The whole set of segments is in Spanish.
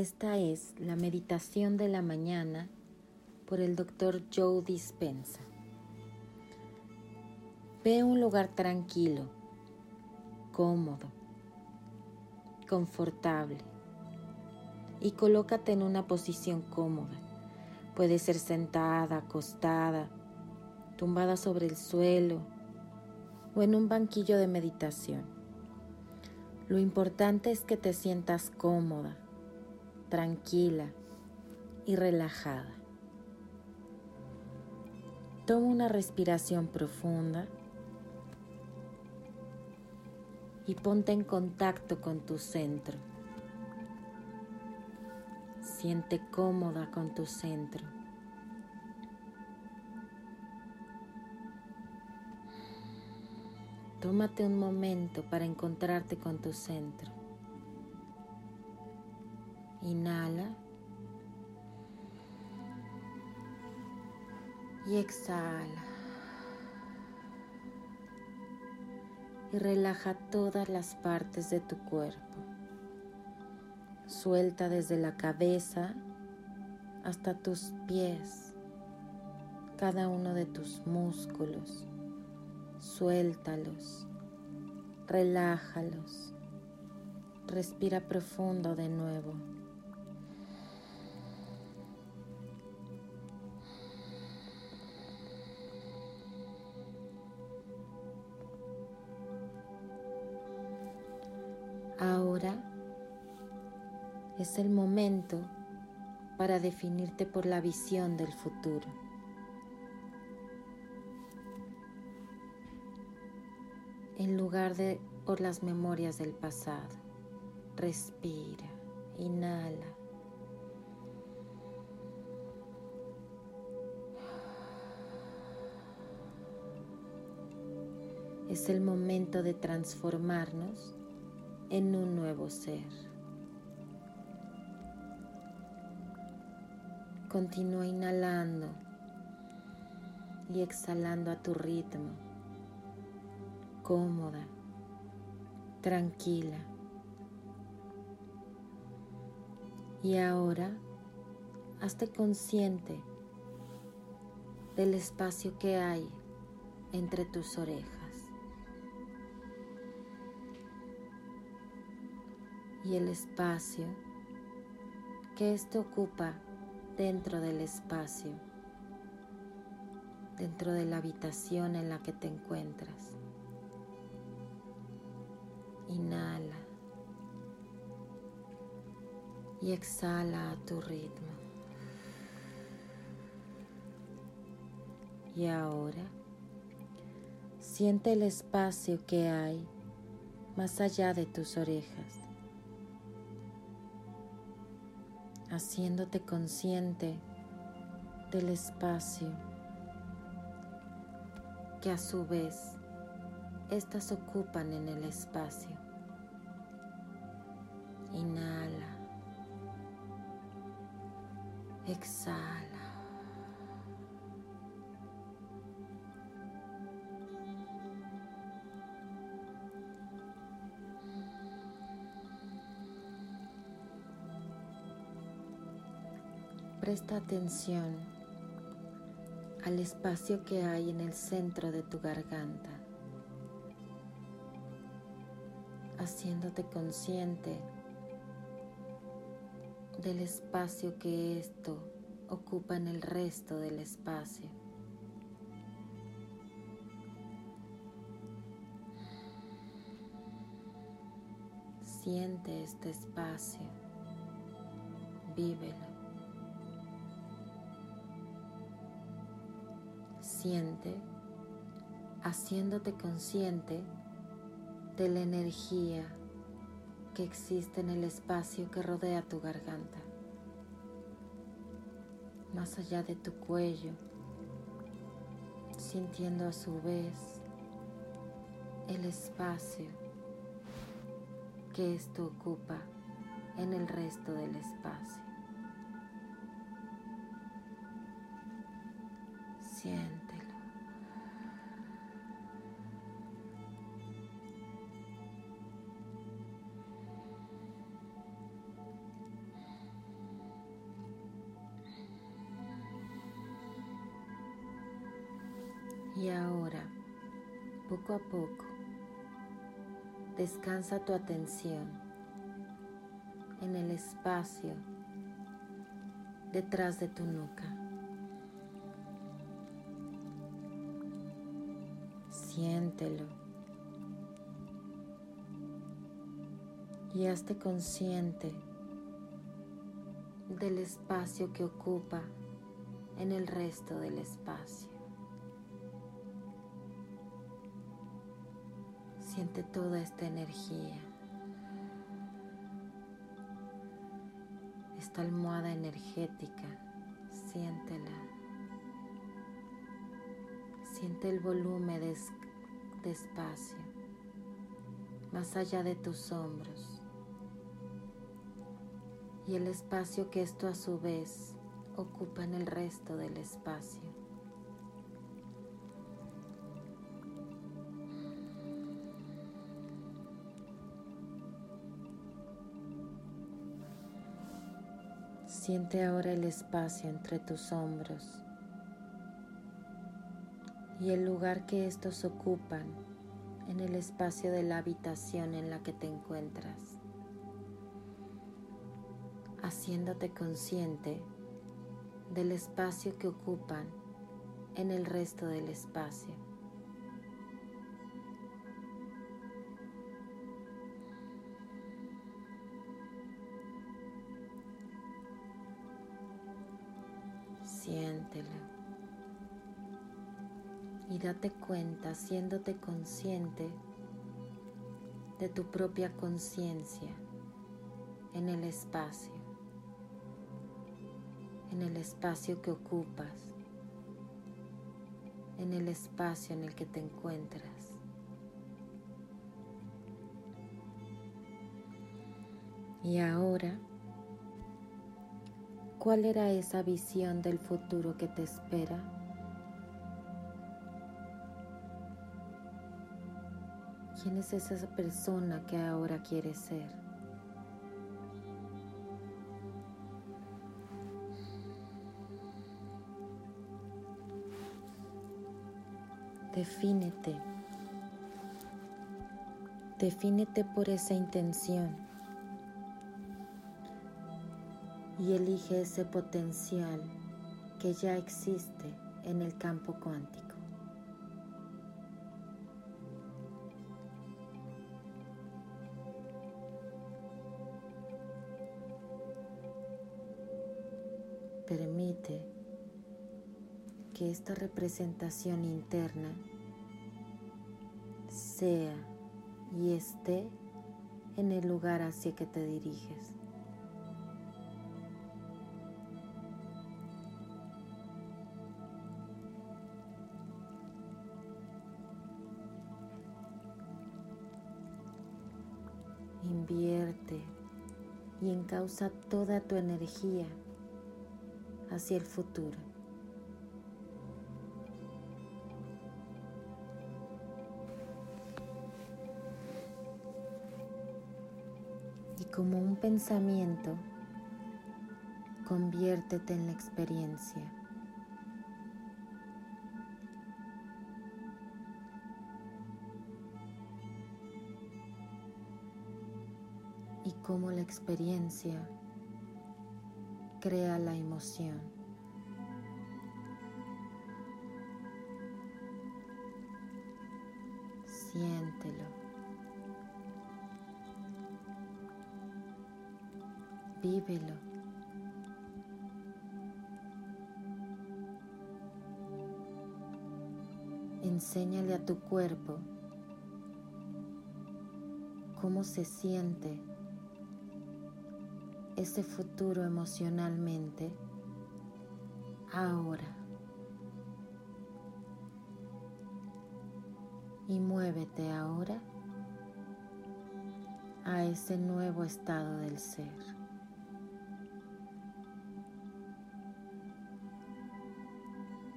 Esta es la meditación de la mañana por el doctor Joe Dispensa. Ve un lugar tranquilo, cómodo, confortable y colócate en una posición cómoda. Puede ser sentada, acostada, tumbada sobre el suelo o en un banquillo de meditación. Lo importante es que te sientas cómoda, tranquila y relajada. Toma una respiración profunda y ponte en contacto con tu centro. Siente cómoda con tu centro. Tómate un momento para encontrarte con tu centro. Inhala. Y exhala. Y relaja todas las partes de tu cuerpo. Suelta desde la cabeza hasta tus pies, cada uno de tus músculos. Suéltalos, relájalos. Respira profundo de nuevo. Es el momento para definirte por la visión del futuro. En lugar de por las memorias del pasado, respira, inhala. Es el momento de transformarnos en un nuevo ser. Continúa inhalando y exhalando a tu ritmo, cómoda, tranquila. Y ahora hazte consciente del espacio que hay entre tus orejas. y el espacio que éste ocupa dentro del espacio, dentro de la habitación en la que te encuentras. Inhala y exhala a tu ritmo. Y ahora siente el espacio que hay más allá de tus orejas. Haciéndote consciente del espacio que a su vez estas ocupan en el espacio. Inhala, exhala. Presta atención al espacio que hay en el centro de tu garganta, haciéndote consciente del espacio que esto ocupa en el resto del espacio. Siente este espacio, vívelo. Siente haciéndote consciente de la energía que existe en el espacio que rodea tu garganta, más allá de tu cuello, sintiendo a su vez el espacio que esto ocupa en el resto del espacio. Siente. Y ahora, poco a poco, descansa tu atención en el espacio detrás de tu nuca. Siéntelo y hazte consciente del espacio que ocupa en el resto del espacio. Siente toda esta energía, esta almohada energética, siéntela. Siente el volumen de, de espacio más allá de tus hombros y el espacio que esto a su vez ocupa en el resto del espacio. Siente ahora el espacio entre tus hombros y el lugar que estos ocupan en el espacio de la habitación en la que te encuentras haciéndote consciente del espacio que ocupan en el resto del espacio. Siéntelo y date cuenta, haciéndote consciente de tu propia conciencia en el espacio en el espacio que ocupas, en el espacio en el que te encuentras. Y ahora, ¿cuál era esa visión del futuro que te espera? ¿Quién es esa persona que ahora quieres ser? Defínete. Defínete por esa intención y elige ese potencial que ya existe en el campo cuántico. Permite que esta representación interna sea y esté en el lugar hacia que te diriges. Invierte y encausa toda tu energía hacia el futuro. como un pensamiento, conviértete en la experiencia. Y como la experiencia crea la emoción. Siéntelo. vívelo. Enséñale a tu cuerpo cómo se siente ese futuro emocionalmente ahora. Y muévete ahora a ese nuevo estado del ser.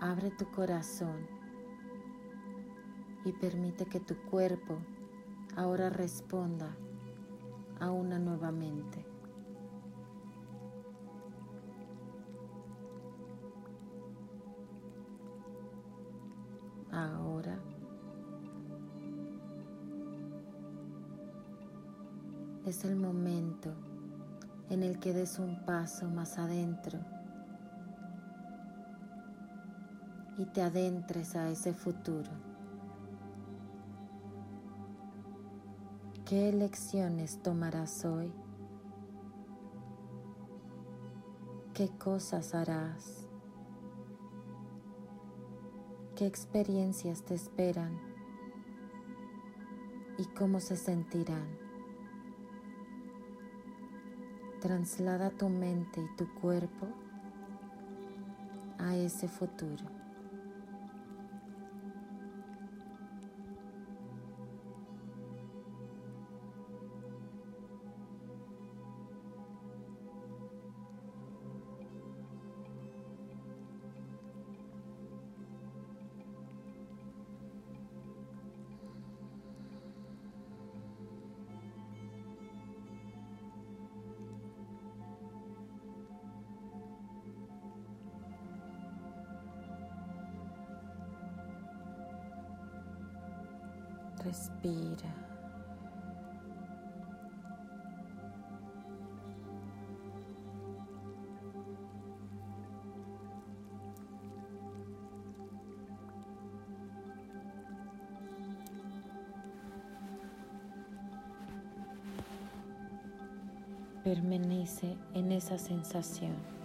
Abre tu corazón y permite que tu cuerpo ahora responda a una nueva mente. Es el momento en el que des un paso más adentro y te adentres a ese futuro. ¿Qué elecciones tomarás hoy? ¿Qué cosas harás? ¿Qué experiencias te esperan? ¿Y cómo se sentirán? Traslada tu mente y tu cuerpo a ese futuro. Respira. Permanece en esa sensación.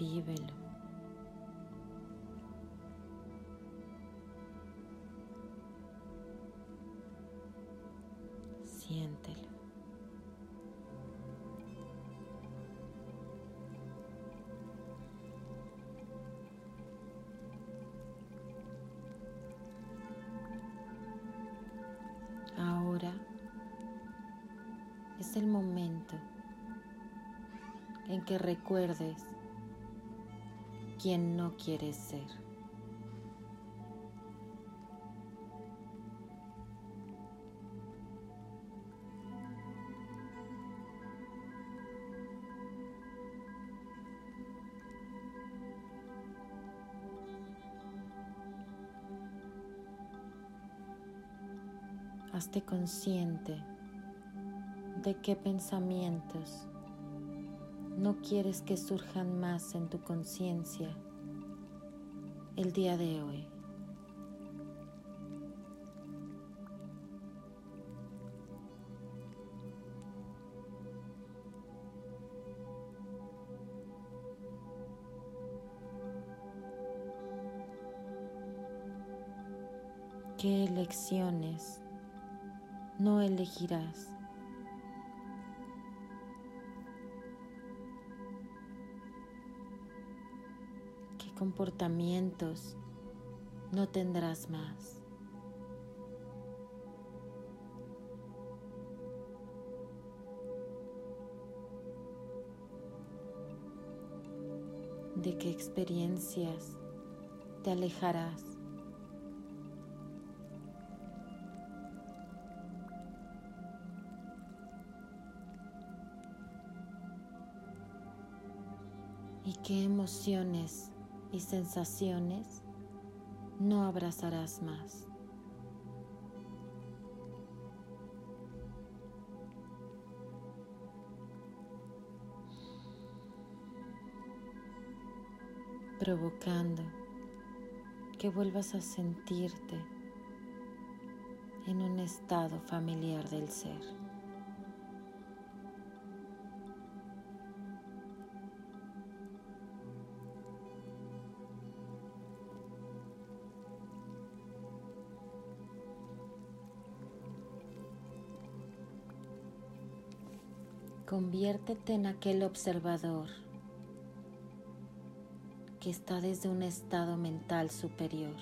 Vívelo. Siéntelo. Ahora es el momento en que recuerdes quien no quieres ser. Hazte consciente de qué pensamientos no quieres que surjan más en tu conciencia el día de hoy. ¿Qué elecciones no elegirás? Comportamientos no tendrás más. de qué experiencias te alejarás. y qué emociones y sensaciones no abrazarás más. provocando que vuelvas a sentirte en un estado familiar del ser. Conviértete en aquel observador que está desde un estado mental superior.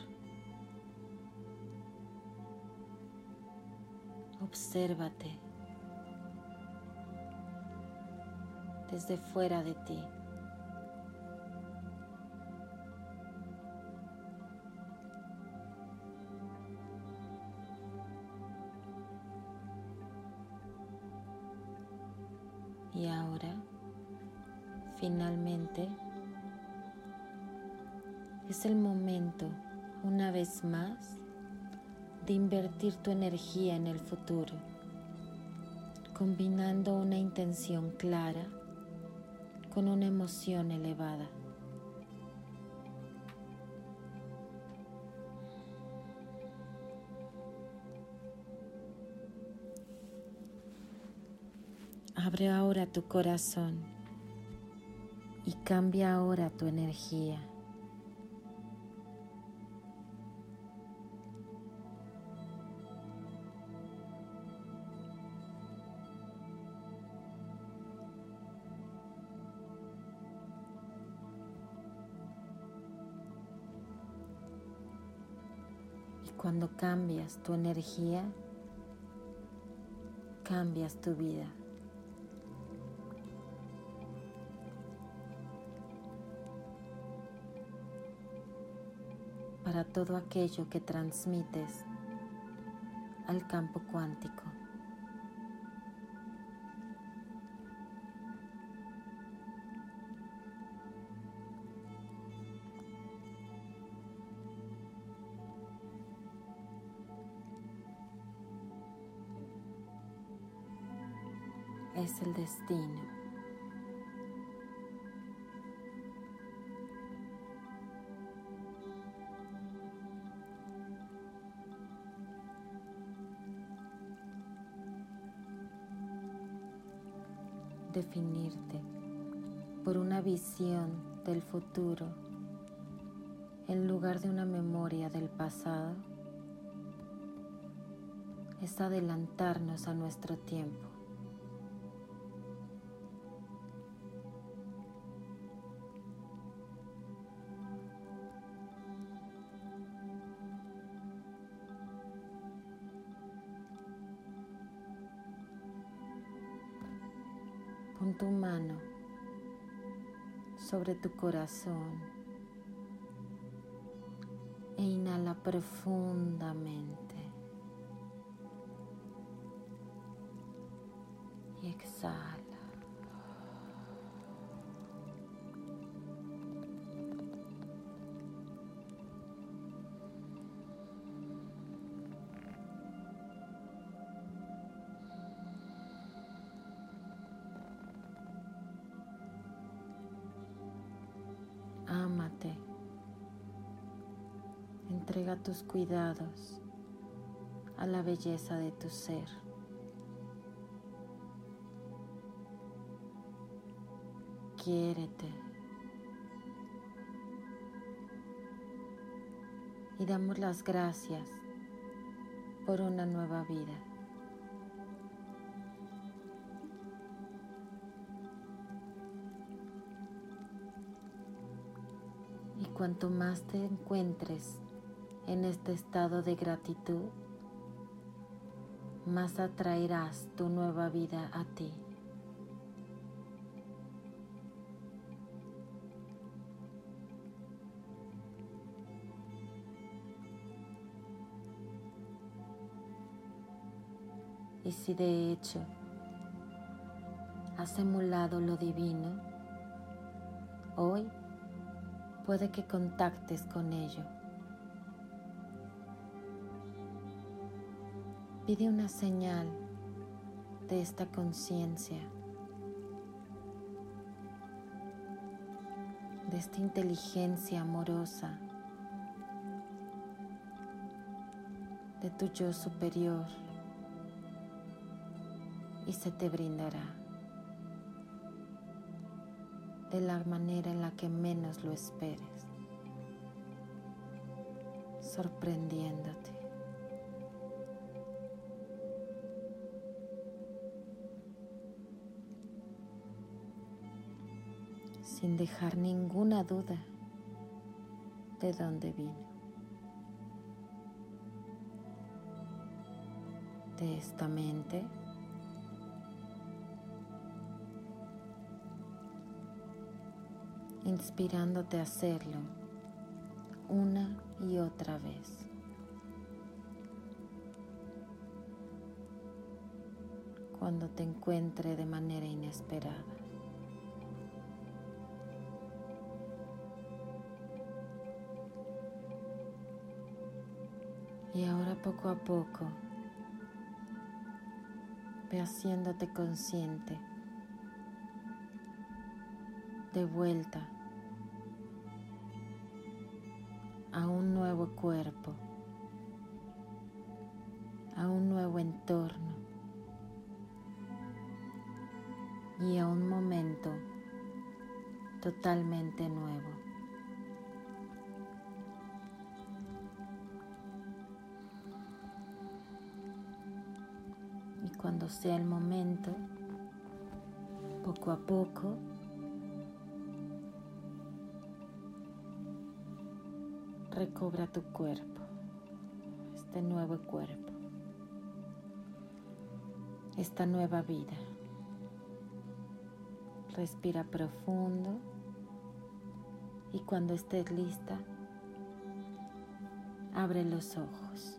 Obsérvate desde fuera de ti. Una vez más, de invertir tu energía en el futuro, combinando una intención clara con una emoción elevada. Abre ahora tu corazón y cambia ahora tu energía. Cuando cambias tu energía, cambias tu vida. para todo aquello que transmites al campo cuántico. Es el destino. definirte por una visión del futuro en lugar de una memoria del pasado es adelantarnos a nuestro tiempo. Tu mano sobre tu corazón e inhala profundamente. Entrega tus cuidados a la belleza de tu ser. Quiérete. Y damos las gracias por una nueva vida. Y cuanto más te encuentres en este estado de gratitud, más atraerás tu nueva vida a ti. Y si de hecho has emulado lo divino, hoy puede que contactes con ello. Pide una señal de esta conciencia, de esta inteligencia amorosa, de tu yo superior y se te brindará de la manera en la que menos lo esperes, sorprendiéndote. Sin dejar ninguna duda de dónde vino. De esta mente inspirándote a hacerlo una y otra vez. Cuando te encuentre de manera inesperada. Y ahora poco a poco ve haciéndote consciente de vuelta a un nuevo cuerpo, a un nuevo entorno y a un momento totalmente nuevo. Cuando sea el momento, poco a poco, recobra tu cuerpo, este nuevo cuerpo, esta nueva vida. Respira profundo y cuando estés lista, abre los ojos.